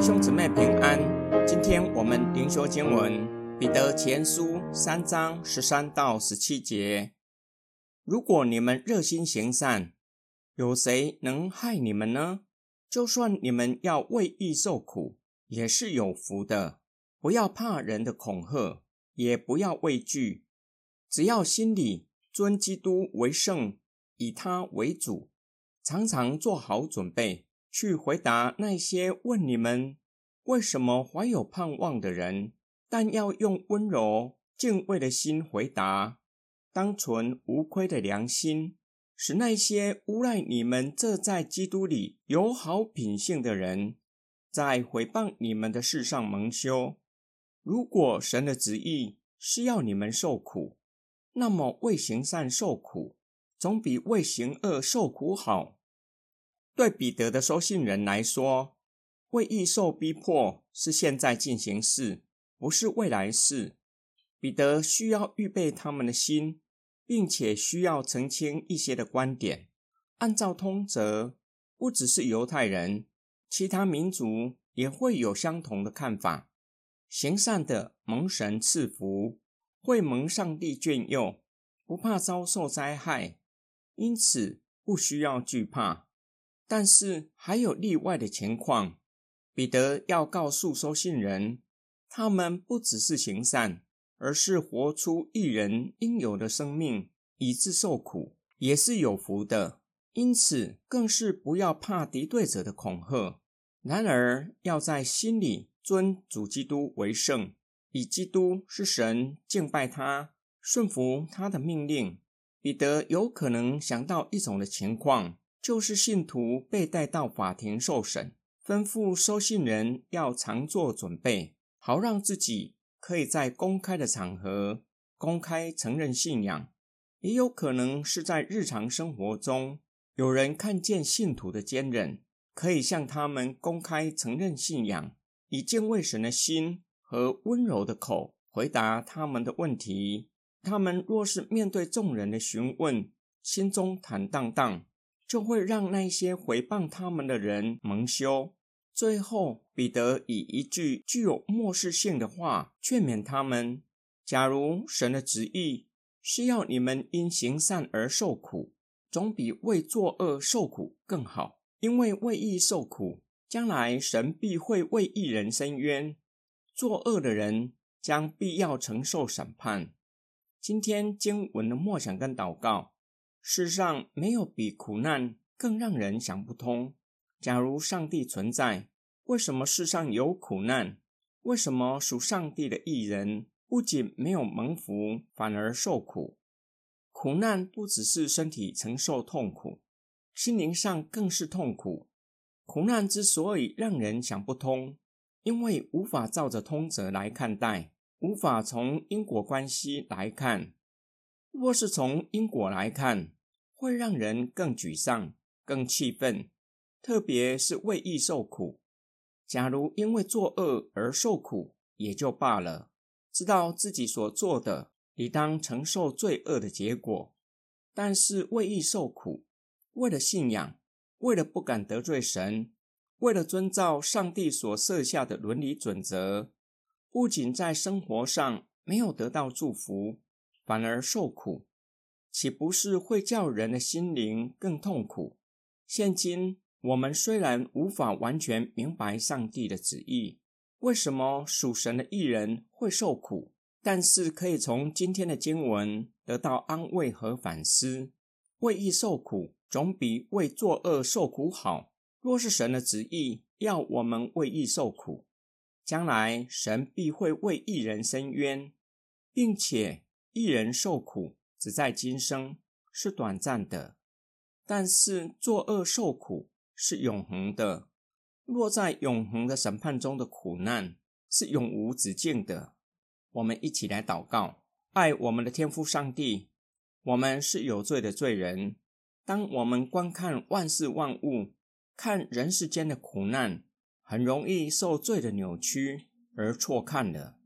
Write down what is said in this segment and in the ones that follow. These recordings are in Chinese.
弟兄姊妹平安，今天我们灵修经文《彼得前书》三章十三到十七节。如果你们热心行善，有谁能害你们呢？就算你们要为义受苦，也是有福的。不要怕人的恐吓，也不要畏惧，只要心里尊基督为圣，以他为主，常常做好准备。去回答那些问你们为什么怀有盼望的人，但要用温柔敬畏的心回答，当存无愧的良心，使那些诬赖你们这在基督里有好品性的人，在毁谤你们的事上蒙羞。如果神的旨意是要你们受苦，那么为行善受苦，总比为行恶受苦好。对彼得的收信人来说，会易受逼迫是现在进行式，不是未来式。彼得需要预备他们的心，并且需要澄清一些的观点。按照通则，不只是犹太人，其他民族也会有相同的看法。行善的蒙神赐福，会蒙上帝眷佑，不怕遭受灾害，因此不需要惧怕。但是还有例外的情况，彼得要告诉收信人，他们不只是行善，而是活出一人应有的生命，以致受苦，也是有福的。因此，更是不要怕敌对者的恐吓。然而，要在心里尊主基督为圣，以基督是神，敬拜他，顺服他的命令。彼得有可能想到一种的情况。就是信徒被带到法庭受审，吩咐收信人要常做准备，好让自己可以在公开的场合公开承认信仰。也有可能是在日常生活中，有人看见信徒的坚韧，可以向他们公开承认信仰，以敬畏神的心和温柔的口回答他们的问题。他们若是面对众人的询问，心中坦荡荡。就会让那些回谤他们的人蒙羞。最后，彼得以一句具有漠视性的话劝勉他们：假如神的旨意是要你们因行善而受苦，总比为作恶受苦更好。因为为义受苦，将来神必会为义人伸冤；作恶的人将必要承受审判。今天经文的默想跟祷告。世上没有比苦难更让人想不通。假如上帝存在，为什么世上有苦难？为什么属上帝的艺人不仅没有蒙福，反而受苦？苦难不只是身体承受痛苦，心灵上更是痛苦。苦难之所以让人想不通，因为无法照着通则来看待，无法从因果关系来看。若是从因果来看，会让人更沮丧、更气愤，特别是为义受苦。假如因为作恶而受苦，也就罢了，知道自己所做的理当承受罪恶的结果。但是为义受苦，为了信仰，为了不敢得罪神，为了遵照上帝所设下的伦理准则，不仅在生活上没有得到祝福，反而受苦。岂不是会叫人的心灵更痛苦？现今我们虽然无法完全明白上帝的旨意，为什么属神的艺人会受苦？但是可以从今天的经文得到安慰和反思。为义受苦，总比为作恶受苦好。若是神的旨意要我们为义受苦，将来神必会为义人伸冤，并且一人受苦。只在今生是短暂的，但是作恶受苦是永恒的。落在永恒的审判中的苦难是永无止境的。我们一起来祷告：爱我们的天父上帝，我们是有罪的罪人。当我们观看万事万物，看人世间的苦难，很容易受罪的扭曲而错看了，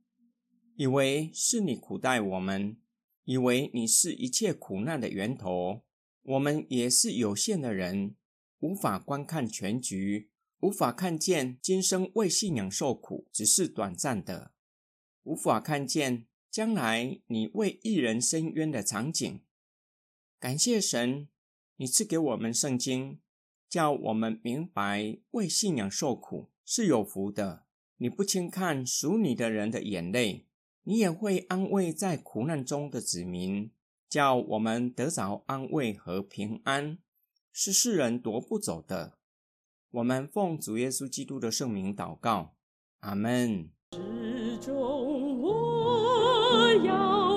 以为是你苦待我们。以为你是一切苦难的源头，我们也是有限的人，无法观看全局，无法看见今生为信仰受苦只是短暂的，无法看见将来你为一人伸冤的场景。感谢神，你赐给我们圣经，叫我们明白为信仰受苦是有福的。你不轻看属你的人的眼泪，你也会安慰在苦难中的子民，叫我们得着安慰和平安，是世人夺不走的。我们奉主耶稣基督的圣名祷告，阿门。我要。